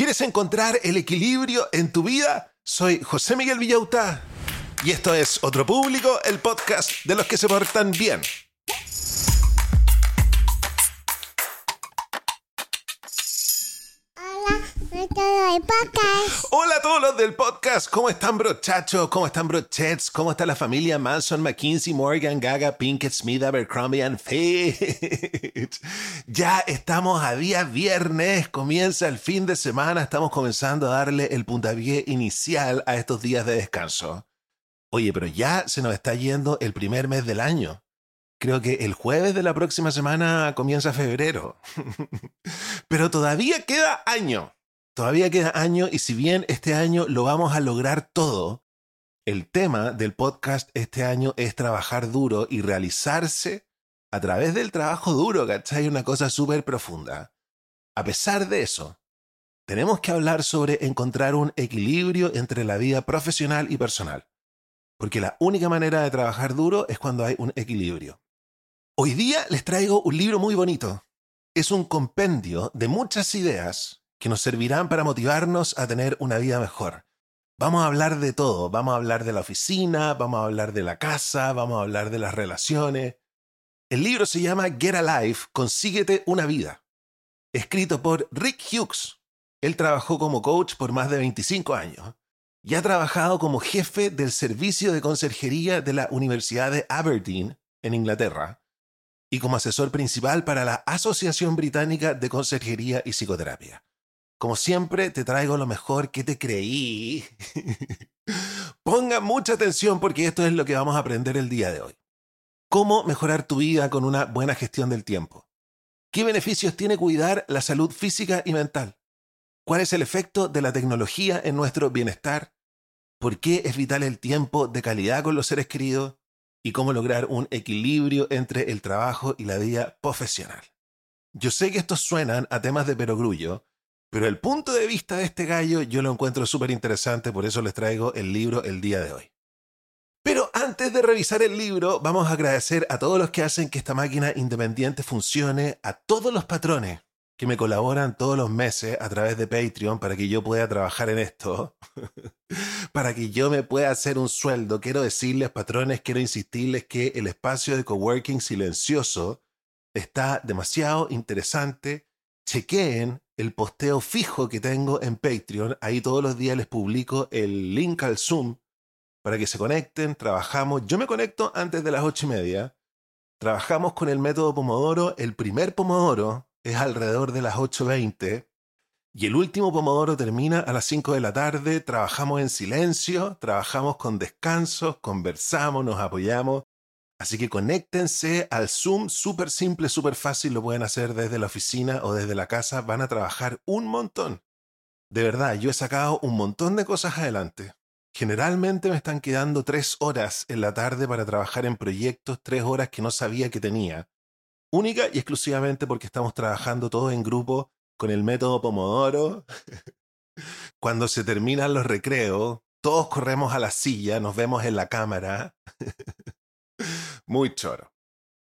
¿Quieres encontrar el equilibrio en tu vida? Soy José Miguel Villauta y esto es Otro Público, el podcast de los que se portan bien. Hola a todos los del podcast, ¿cómo están brochachos? ¿Cómo están brochets? ¿Cómo está la familia Manson, McKinsey, Morgan, Gaga, Pinkett, Smith, Abercrombie and Fitch? Ya estamos a día viernes, comienza el fin de semana, estamos comenzando a darle el puntapié inicial a estos días de descanso. Oye, pero ya se nos está yendo el primer mes del año. Creo que el jueves de la próxima semana comienza febrero. pero todavía queda año. Todavía queda año y si bien este año lo vamos a lograr todo, el tema del podcast este año es trabajar duro y realizarse a través del trabajo duro, ¿cachai? Una cosa súper profunda. A pesar de eso, tenemos que hablar sobre encontrar un equilibrio entre la vida profesional y personal. Porque la única manera de trabajar duro es cuando hay un equilibrio. Hoy día les traigo un libro muy bonito. Es un compendio de muchas ideas que nos servirán para motivarnos a tener una vida mejor. Vamos a hablar de todo, vamos a hablar de la oficina, vamos a hablar de la casa, vamos a hablar de las relaciones. El libro se llama Get Alive, Consíguete una vida. Escrito por Rick Hughes. Él trabajó como coach por más de 25 años y ha trabajado como jefe del servicio de conserjería de la Universidad de Aberdeen, en Inglaterra, y como asesor principal para la Asociación Británica de Conserjería y Psicoterapia. Como siempre, te traigo lo mejor que te creí. Ponga mucha atención porque esto es lo que vamos a aprender el día de hoy. ¿Cómo mejorar tu vida con una buena gestión del tiempo? ¿Qué beneficios tiene cuidar la salud física y mental? ¿Cuál es el efecto de la tecnología en nuestro bienestar? ¿Por qué es vital el tiempo de calidad con los seres queridos? ¿Y cómo lograr un equilibrio entre el trabajo y la vida profesional? Yo sé que estos suenan a temas de perogrullo, pero el punto de vista de este gallo yo lo encuentro súper interesante, por eso les traigo el libro el día de hoy. Pero antes de revisar el libro, vamos a agradecer a todos los que hacen que esta máquina independiente funcione, a todos los patrones que me colaboran todos los meses a través de Patreon para que yo pueda trabajar en esto, para que yo me pueda hacer un sueldo. Quiero decirles, patrones, quiero insistirles que el espacio de coworking silencioso está demasiado interesante. Chequeen el posteo fijo que tengo en Patreon. Ahí todos los días les publico el link al Zoom para que se conecten, trabajamos. Yo me conecto antes de las ocho y media. Trabajamos con el método Pomodoro. El primer Pomodoro es alrededor de las 8.20 y el último Pomodoro termina a las 5 de la tarde. Trabajamos en silencio, trabajamos con descansos, conversamos, nos apoyamos Así que conéctense al Zoom, súper simple, súper fácil, lo pueden hacer desde la oficina o desde la casa, van a trabajar un montón. De verdad, yo he sacado un montón de cosas adelante. Generalmente me están quedando tres horas en la tarde para trabajar en proyectos, tres horas que no sabía que tenía. Única y exclusivamente porque estamos trabajando todos en grupo con el método Pomodoro. Cuando se terminan los recreos, todos corremos a la silla, nos vemos en la cámara. Muy choro.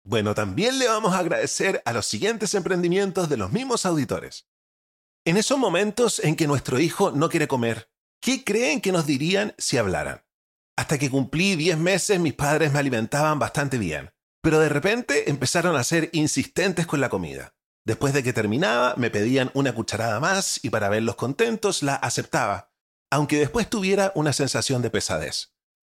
Bueno, también le vamos a agradecer a los siguientes emprendimientos de los mismos auditores. En esos momentos en que nuestro hijo no quiere comer, ¿qué creen que nos dirían si hablaran? Hasta que cumplí 10 meses mis padres me alimentaban bastante bien, pero de repente empezaron a ser insistentes con la comida. Después de que terminaba, me pedían una cucharada más y para verlos contentos la aceptaba, aunque después tuviera una sensación de pesadez.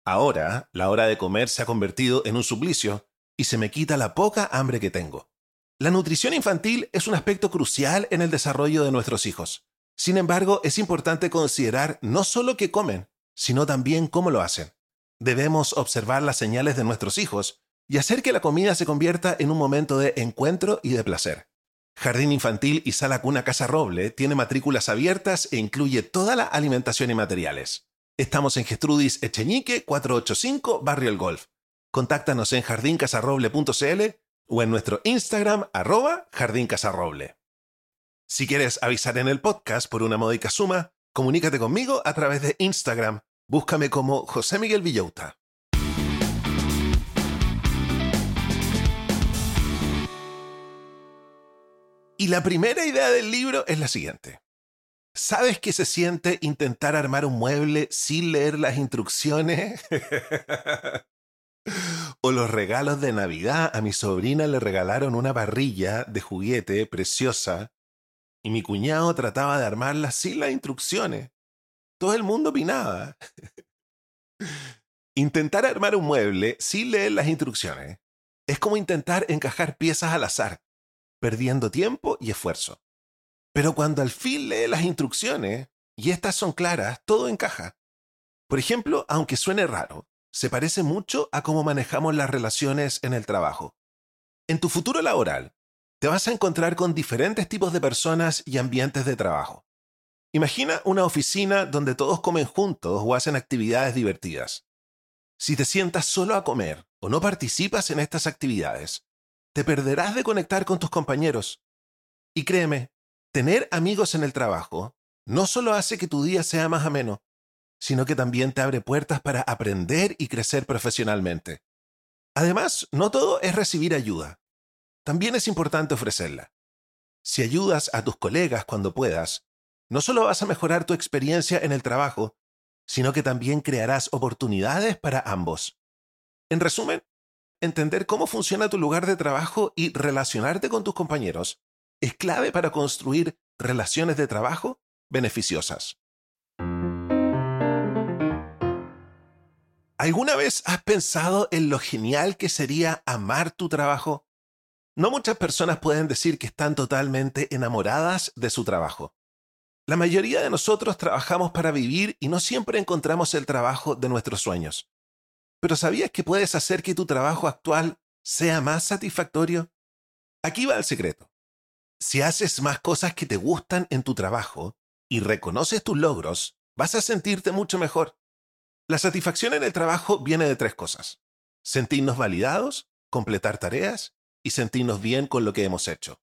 Ahora, la hora de comer se ha convertido en un suplicio y se me quita la poca hambre que tengo. La nutrición infantil es un aspecto crucial en el desarrollo de nuestros hijos. Sin embargo, es importante considerar no solo qué comen, sino también cómo lo hacen. Debemos observar las señales de nuestros hijos y hacer que la comida se convierta en un momento de encuentro y de placer. Jardín Infantil y Sala Cuna Casa Roble tiene matrículas abiertas e incluye toda la alimentación y materiales. Estamos en Gestrudis Echeñique 485 Barrio El Golf. Contáctanos en jardincasarroble.cl o en nuestro Instagram arroba jardincasarroble. Si quieres avisar en el podcast por una módica suma, comunícate conmigo a través de Instagram. Búscame como José Miguel Villauta. Y la primera idea del libro es la siguiente. ¿Sabes qué se siente intentar armar un mueble sin leer las instrucciones? o los regalos de Navidad. A mi sobrina le regalaron una parrilla de juguete preciosa y mi cuñado trataba de armarla sin las instrucciones. Todo el mundo opinaba. Intentar armar un mueble sin leer las instrucciones es como intentar encajar piezas al azar, perdiendo tiempo y esfuerzo. Pero cuando al fin lee las instrucciones, y estas son claras, todo encaja. Por ejemplo, aunque suene raro, se parece mucho a cómo manejamos las relaciones en el trabajo. En tu futuro laboral, te vas a encontrar con diferentes tipos de personas y ambientes de trabajo. Imagina una oficina donde todos comen juntos o hacen actividades divertidas. Si te sientas solo a comer o no participas en estas actividades, te perderás de conectar con tus compañeros. Y créeme, tener amigos en el trabajo no solo hace que tu día sea más ameno, sino que también te abre puertas para aprender y crecer profesionalmente. Además, no todo es recibir ayuda. También es importante ofrecerla. Si ayudas a tus colegas cuando puedas, no solo vas a mejorar tu experiencia en el trabajo, sino que también crearás oportunidades para ambos. En resumen, entender cómo funciona tu lugar de trabajo y relacionarte con tus compañeros es clave para construir relaciones de trabajo beneficiosas. ¿Alguna vez has pensado en lo genial que sería amar tu trabajo? No muchas personas pueden decir que están totalmente enamoradas de su trabajo. La mayoría de nosotros trabajamos para vivir y no siempre encontramos el trabajo de nuestros sueños. Pero ¿sabías que puedes hacer que tu trabajo actual sea más satisfactorio? Aquí va el secreto. Si haces más cosas que te gustan en tu trabajo y reconoces tus logros, vas a sentirte mucho mejor. La satisfacción en el trabajo viene de tres cosas. Sentirnos validados, completar tareas y sentirnos bien con lo que hemos hecho.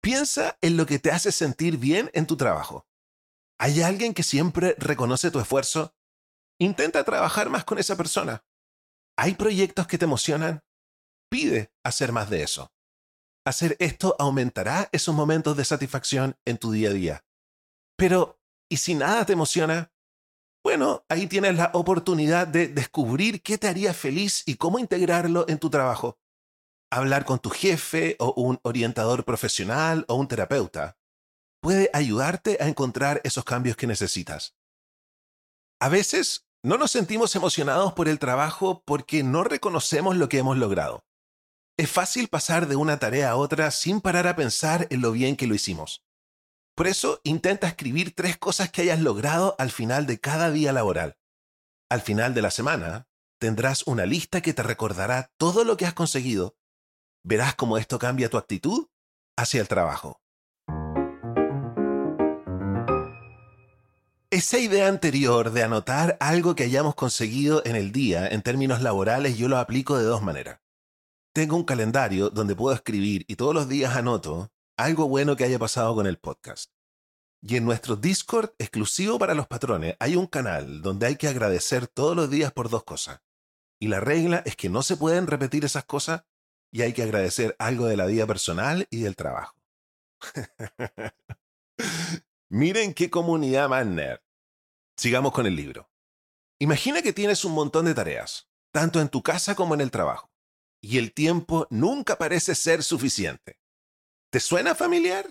Piensa en lo que te hace sentir bien en tu trabajo. ¿Hay alguien que siempre reconoce tu esfuerzo? Intenta trabajar más con esa persona. ¿Hay proyectos que te emocionan? Pide hacer más de eso. Hacer esto aumentará esos momentos de satisfacción en tu día a día. Pero, ¿y si nada te emociona? Bueno, ahí tienes la oportunidad de descubrir qué te haría feliz y cómo integrarlo en tu trabajo. Hablar con tu jefe o un orientador profesional o un terapeuta puede ayudarte a encontrar esos cambios que necesitas. A veces no nos sentimos emocionados por el trabajo porque no reconocemos lo que hemos logrado. Es fácil pasar de una tarea a otra sin parar a pensar en lo bien que lo hicimos. Por eso intenta escribir tres cosas que hayas logrado al final de cada día laboral. Al final de la semana, tendrás una lista que te recordará todo lo que has conseguido. Verás cómo esto cambia tu actitud hacia el trabajo. Esa idea anterior de anotar algo que hayamos conseguido en el día en términos laborales yo lo aplico de dos maneras. Tengo un calendario donde puedo escribir y todos los días anoto algo bueno que haya pasado con el podcast. Y en nuestro Discord exclusivo para los patrones hay un canal donde hay que agradecer todos los días por dos cosas. Y la regla es que no se pueden repetir esas cosas y hay que agradecer algo de la vida personal y del trabajo. Miren qué comunidad más nerd. Sigamos con el libro. Imagina que tienes un montón de tareas, tanto en tu casa como en el trabajo, y el tiempo nunca parece ser suficiente. ¿Te suena familiar?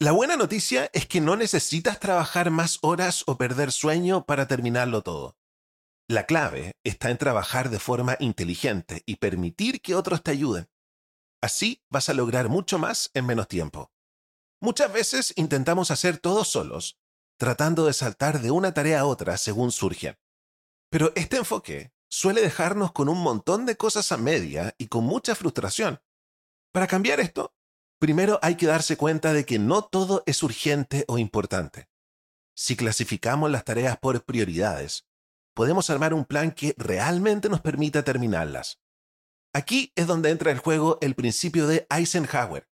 La buena noticia es que no necesitas trabajar más horas o perder sueño para terminarlo todo. La clave está en trabajar de forma inteligente y permitir que otros te ayuden. Así vas a lograr mucho más en menos tiempo. Muchas veces intentamos hacer todo solos, tratando de saltar de una tarea a otra según surgen. Pero este enfoque suele dejarnos con un montón de cosas a media y con mucha frustración. Para cambiar esto, primero hay que darse cuenta de que no todo es urgente o importante. Si clasificamos las tareas por prioridades, podemos armar un plan que realmente nos permita terminarlas. Aquí es donde entra en juego el principio de Eisenhower,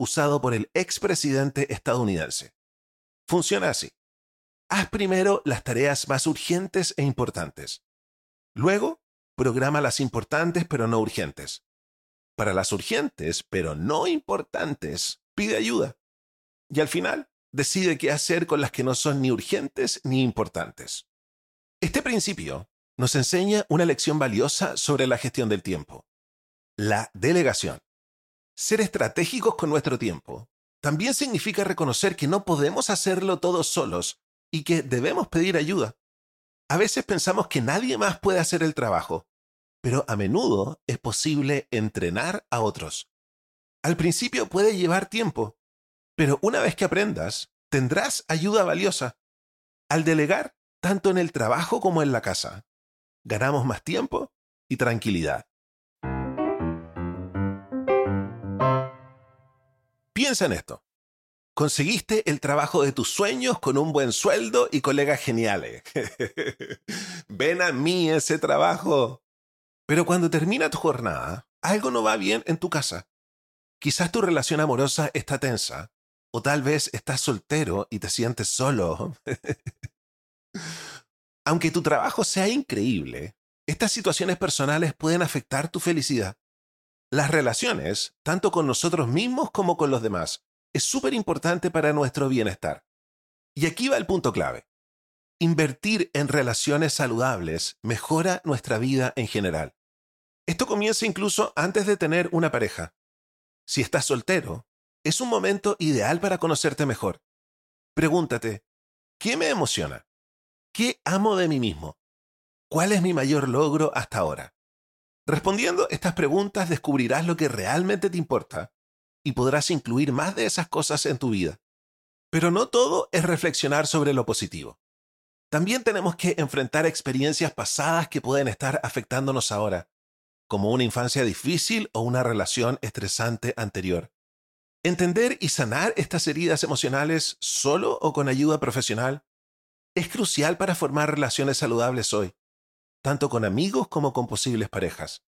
usado por el expresidente estadounidense. Funciona así. Haz primero las tareas más urgentes e importantes. Luego, programa las importantes pero no urgentes. Para las urgentes, pero no importantes, pide ayuda. y al final decide qué hacer con las que no son ni urgentes ni importantes. Este principio nos enseña una lección valiosa sobre la gestión del tiempo, la delegación. Ser estratégicos con nuestro tiempo también significa reconocer que no podemos hacerlo todos solos y que debemos pedir ayuda. A veces pensamos que nadie más puede hacer el trabajo, pero a menudo es posible entrenar a otros. Al principio puede llevar tiempo, pero una vez que aprendas, tendrás ayuda valiosa. Al delegar, tanto en el trabajo como en la casa, ganamos más tiempo y tranquilidad. Piensa en esto. Conseguiste el trabajo de tus sueños con un buen sueldo y colegas geniales. Ven a mí ese trabajo. Pero cuando termina tu jornada, algo no va bien en tu casa. Quizás tu relación amorosa está tensa, o tal vez estás soltero y te sientes solo. Aunque tu trabajo sea increíble, estas situaciones personales pueden afectar tu felicidad. Las relaciones, tanto con nosotros mismos como con los demás, es súper importante para nuestro bienestar. Y aquí va el punto clave. Invertir en relaciones saludables mejora nuestra vida en general. Esto comienza incluso antes de tener una pareja. Si estás soltero, es un momento ideal para conocerte mejor. Pregúntate, ¿qué me emociona? ¿Qué amo de mí mismo? ¿Cuál es mi mayor logro hasta ahora? Respondiendo estas preguntas descubrirás lo que realmente te importa y podrás incluir más de esas cosas en tu vida. Pero no todo es reflexionar sobre lo positivo. También tenemos que enfrentar experiencias pasadas que pueden estar afectándonos ahora, como una infancia difícil o una relación estresante anterior. Entender y sanar estas heridas emocionales solo o con ayuda profesional es crucial para formar relaciones saludables hoy, tanto con amigos como con posibles parejas.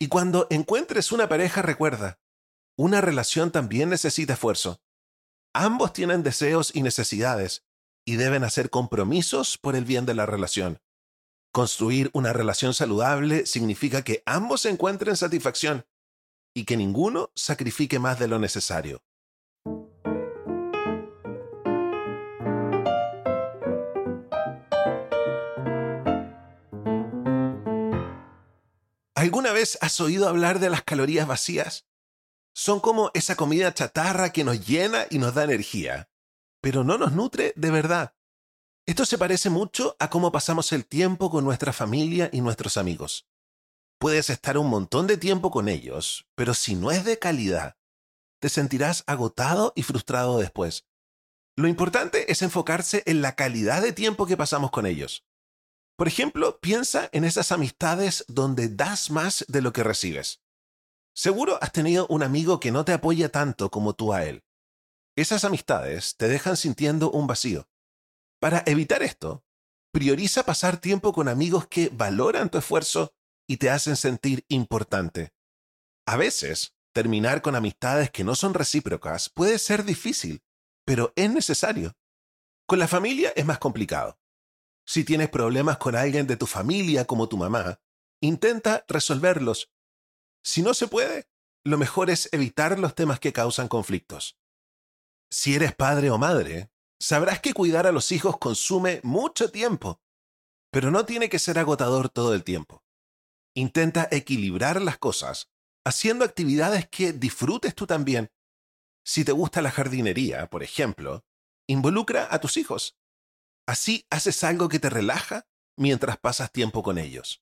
Y cuando encuentres una pareja, recuerda, una relación también necesita esfuerzo. Ambos tienen deseos y necesidades y deben hacer compromisos por el bien de la relación. Construir una relación saludable significa que ambos encuentren satisfacción y que ninguno sacrifique más de lo necesario. ¿Alguna vez has oído hablar de las calorías vacías? Son como esa comida chatarra que nos llena y nos da energía, pero no nos nutre de verdad. Esto se parece mucho a cómo pasamos el tiempo con nuestra familia y nuestros amigos. Puedes estar un montón de tiempo con ellos, pero si no es de calidad, te sentirás agotado y frustrado después. Lo importante es enfocarse en la calidad de tiempo que pasamos con ellos. Por ejemplo, piensa en esas amistades donde das más de lo que recibes. Seguro has tenido un amigo que no te apoya tanto como tú a él. Esas amistades te dejan sintiendo un vacío. Para evitar esto, prioriza pasar tiempo con amigos que valoran tu esfuerzo y te hacen sentir importante. A veces, terminar con amistades que no son recíprocas puede ser difícil, pero es necesario. Con la familia es más complicado. Si tienes problemas con alguien de tu familia como tu mamá, intenta resolverlos si no se puede, lo mejor es evitar los temas que causan conflictos. Si eres padre o madre, sabrás que cuidar a los hijos consume mucho tiempo, pero no tiene que ser agotador todo el tiempo. Intenta equilibrar las cosas, haciendo actividades que disfrutes tú también. Si te gusta la jardinería, por ejemplo, involucra a tus hijos. Así haces algo que te relaja mientras pasas tiempo con ellos.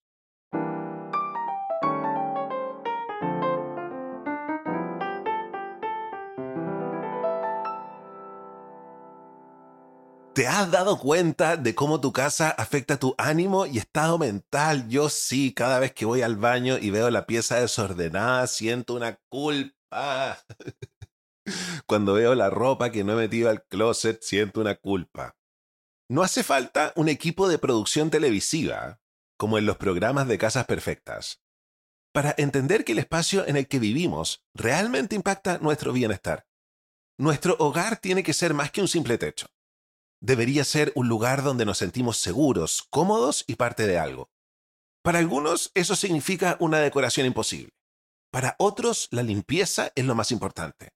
¿Te has dado cuenta de cómo tu casa afecta tu ánimo y estado mental? Yo sí, cada vez que voy al baño y veo la pieza desordenada, siento una culpa. Cuando veo la ropa que no he metido al closet, siento una culpa. No hace falta un equipo de producción televisiva, como en los programas de Casas Perfectas, para entender que el espacio en el que vivimos realmente impacta nuestro bienestar. Nuestro hogar tiene que ser más que un simple techo debería ser un lugar donde nos sentimos seguros, cómodos y parte de algo. Para algunos eso significa una decoración imposible. Para otros la limpieza es lo más importante.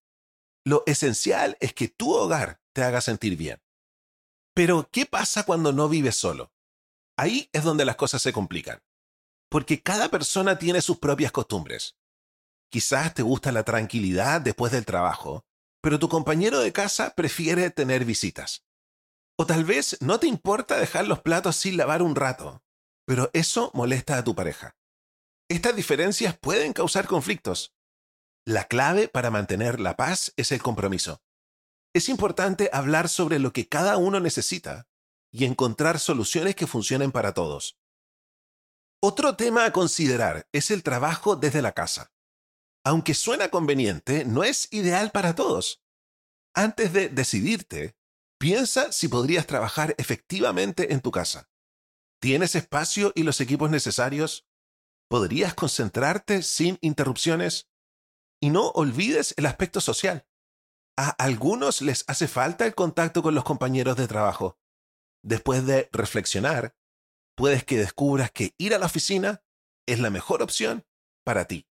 Lo esencial es que tu hogar te haga sentir bien. Pero, ¿qué pasa cuando no vives solo? Ahí es donde las cosas se complican. Porque cada persona tiene sus propias costumbres. Quizás te gusta la tranquilidad después del trabajo, pero tu compañero de casa prefiere tener visitas. O tal vez no te importa dejar los platos sin lavar un rato, pero eso molesta a tu pareja. Estas diferencias pueden causar conflictos. La clave para mantener la paz es el compromiso. Es importante hablar sobre lo que cada uno necesita y encontrar soluciones que funcionen para todos. Otro tema a considerar es el trabajo desde la casa. Aunque suena conveniente, no es ideal para todos. Antes de decidirte, piensa si podrías trabajar efectivamente en tu casa. ¿Tienes espacio y los equipos necesarios? ¿Podrías concentrarte sin interrupciones? Y no olvides el aspecto social. A algunos les hace falta el contacto con los compañeros de trabajo. Después de reflexionar, puedes que descubras que ir a la oficina es la mejor opción para ti.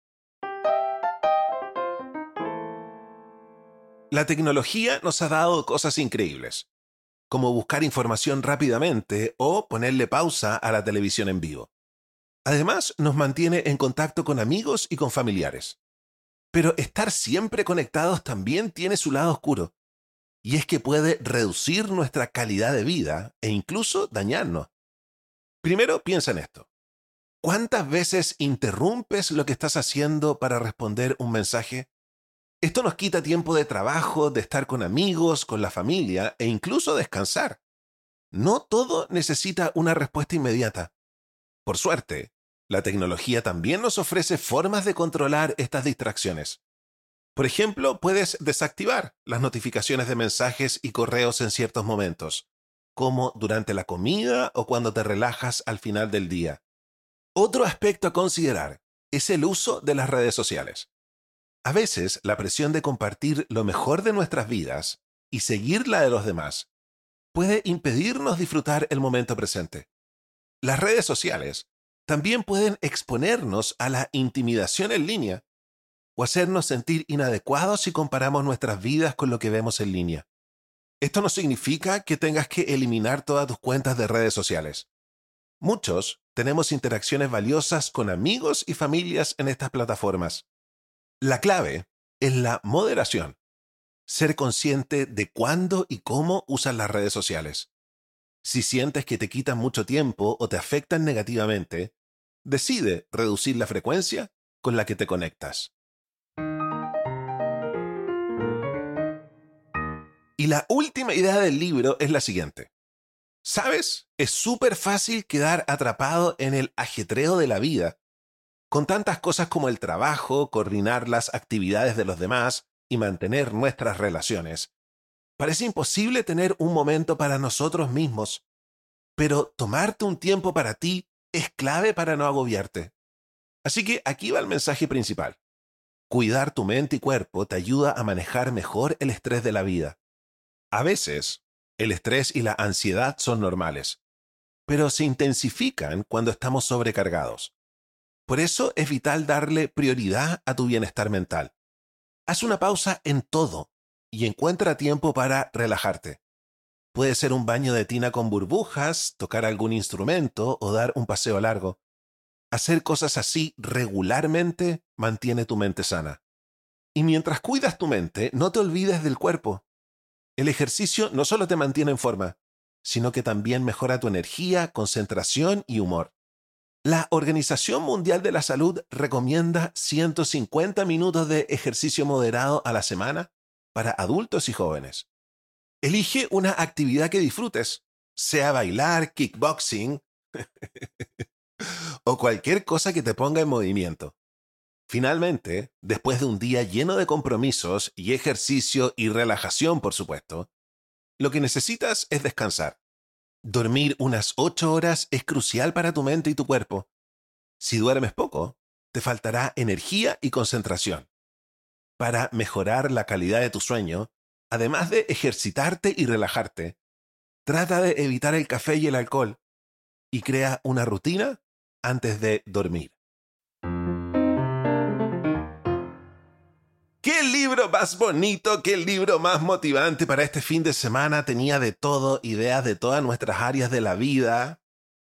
La tecnología nos ha dado cosas increíbles, como buscar información rápidamente o ponerle pausa a la televisión en vivo. Además, nos mantiene en contacto con amigos y con familiares. Pero estar siempre conectados también tiene su lado oscuro, y es que puede reducir nuestra calidad de vida e incluso dañarnos. Primero piensa en esto. ¿Cuántas veces interrumpes lo que estás haciendo para responder un mensaje? Esto nos quita tiempo de trabajo, de estar con amigos, con la familia e incluso descansar. No todo necesita una respuesta inmediata. Por suerte, la tecnología también nos ofrece formas de controlar estas distracciones. Por ejemplo, puedes desactivar las notificaciones de mensajes y correos en ciertos momentos, como durante la comida o cuando te relajas al final del día. Otro aspecto a considerar es el uso de las redes sociales. A veces la presión de compartir lo mejor de nuestras vidas y seguir la de los demás puede impedirnos disfrutar el momento presente. Las redes sociales también pueden exponernos a la intimidación en línea o hacernos sentir inadecuados si comparamos nuestras vidas con lo que vemos en línea. Esto no significa que tengas que eliminar todas tus cuentas de redes sociales. Muchos tenemos interacciones valiosas con amigos y familias en estas plataformas. La clave es la moderación. Ser consciente de cuándo y cómo usas las redes sociales. Si sientes que te quitan mucho tiempo o te afectan negativamente, decide reducir la frecuencia con la que te conectas. Y la última idea del libro es la siguiente. ¿Sabes? Es súper fácil quedar atrapado en el ajetreo de la vida, con tantas cosas como el trabajo, coordinar las actividades de los demás y mantener nuestras relaciones. Parece imposible tener un momento para nosotros mismos, pero tomarte un tiempo para ti es clave para no agobiarte. Así que aquí va el mensaje principal. Cuidar tu mente y cuerpo te ayuda a manejar mejor el estrés de la vida. A veces, el estrés y la ansiedad son normales, pero se intensifican cuando estamos sobrecargados. Por eso es vital darle prioridad a tu bienestar mental. Haz una pausa en todo y encuentra tiempo para relajarte. Puede ser un baño de tina con burbujas, tocar algún instrumento o dar un paseo largo. Hacer cosas así regularmente mantiene tu mente sana. Y mientras cuidas tu mente, no te olvides del cuerpo. El ejercicio no solo te mantiene en forma, sino que también mejora tu energía, concentración y humor. La Organización Mundial de la Salud recomienda 150 minutos de ejercicio moderado a la semana para adultos y jóvenes. Elige una actividad que disfrutes, sea bailar, kickboxing o cualquier cosa que te ponga en movimiento. Finalmente, después de un día lleno de compromisos y ejercicio y relajación, por supuesto, lo que necesitas es descansar. Dormir unas ocho horas es crucial para tu mente y tu cuerpo. Si duermes poco, te faltará energía y concentración. Para mejorar la calidad de tu sueño, además de ejercitarte y relajarte, trata de evitar el café y el alcohol y crea una rutina antes de dormir. ¿Qué ¿Qué libro más bonito? ¿Qué libro más motivante para este fin de semana? Tenía de todo, ideas de todas nuestras áreas de la vida.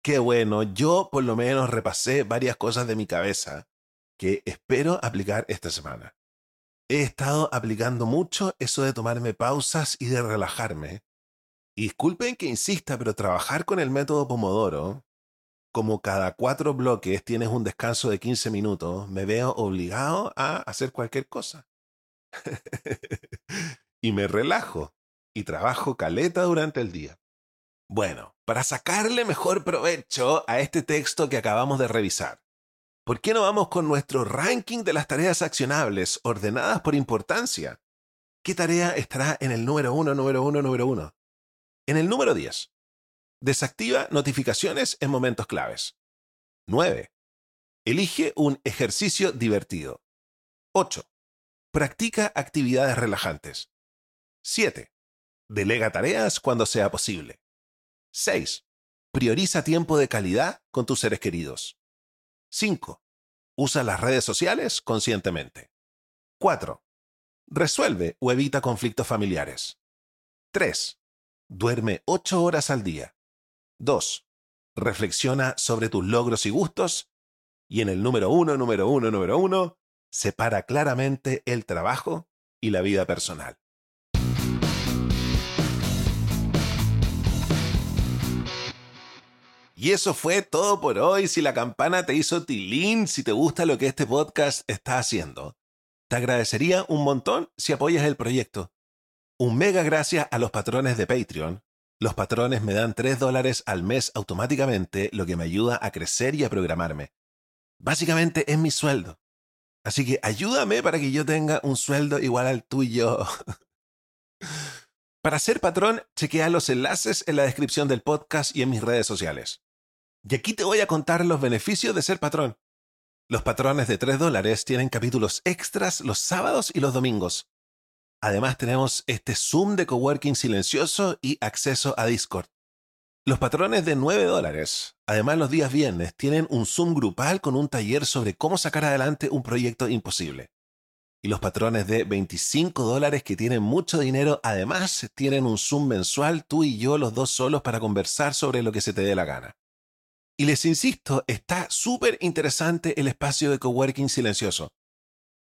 Qué bueno, yo por lo menos repasé varias cosas de mi cabeza que espero aplicar esta semana. He estado aplicando mucho eso de tomarme pausas y de relajarme. Y disculpen que insista, pero trabajar con el método Pomodoro, como cada cuatro bloques tienes un descanso de 15 minutos, me veo obligado a hacer cualquier cosa. y me relajo y trabajo caleta durante el día. Bueno, para sacarle mejor provecho a este texto que acabamos de revisar, ¿por qué no vamos con nuestro ranking de las tareas accionables ordenadas por importancia? ¿Qué tarea estará en el número uno, número uno, número uno? En el número 10. Desactiva notificaciones en momentos claves. 9. Elige un ejercicio divertido. 8. Practica actividades relajantes. 7. Delega tareas cuando sea posible. 6. Prioriza tiempo de calidad con tus seres queridos. 5. Usa las redes sociales conscientemente. 4. Resuelve o evita conflictos familiares. 3. Duerme 8 horas al día. 2. Reflexiona sobre tus logros y gustos. Y en el número 1, número 1, número 1, separa claramente el trabajo y la vida personal. Y eso fue todo por hoy. Si la campana te hizo tilín, si te gusta lo que este podcast está haciendo, te agradecería un montón si apoyas el proyecto. Un mega gracias a los patrones de Patreon. Los patrones me dan 3 dólares al mes automáticamente, lo que me ayuda a crecer y a programarme. Básicamente es mi sueldo. Así que ayúdame para que yo tenga un sueldo igual al tuyo. para ser patrón, chequea los enlaces en la descripción del podcast y en mis redes sociales. Y aquí te voy a contar los beneficios de ser patrón. Los patrones de 3 dólares tienen capítulos extras los sábados y los domingos. Además tenemos este Zoom de coworking silencioso y acceso a Discord. Los patrones de 9 dólares, además los días viernes, tienen un Zoom grupal con un taller sobre cómo sacar adelante un proyecto imposible. Y los patrones de 25 dólares que tienen mucho dinero, además tienen un Zoom mensual, tú y yo los dos solos para conversar sobre lo que se te dé la gana. Y les insisto, está súper interesante el espacio de coworking silencioso.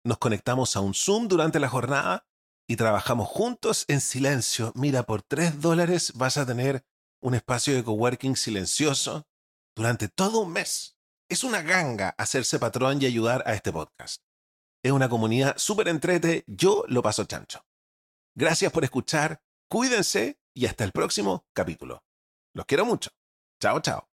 Nos conectamos a un Zoom durante la jornada y trabajamos juntos en silencio. Mira, por 3 dólares vas a tener un espacio de coworking silencioso durante todo un mes. Es una ganga hacerse patrón y ayudar a este podcast. Es una comunidad súper entrete, yo lo paso chancho. Gracias por escuchar, cuídense y hasta el próximo capítulo. Los quiero mucho. Chao, chao.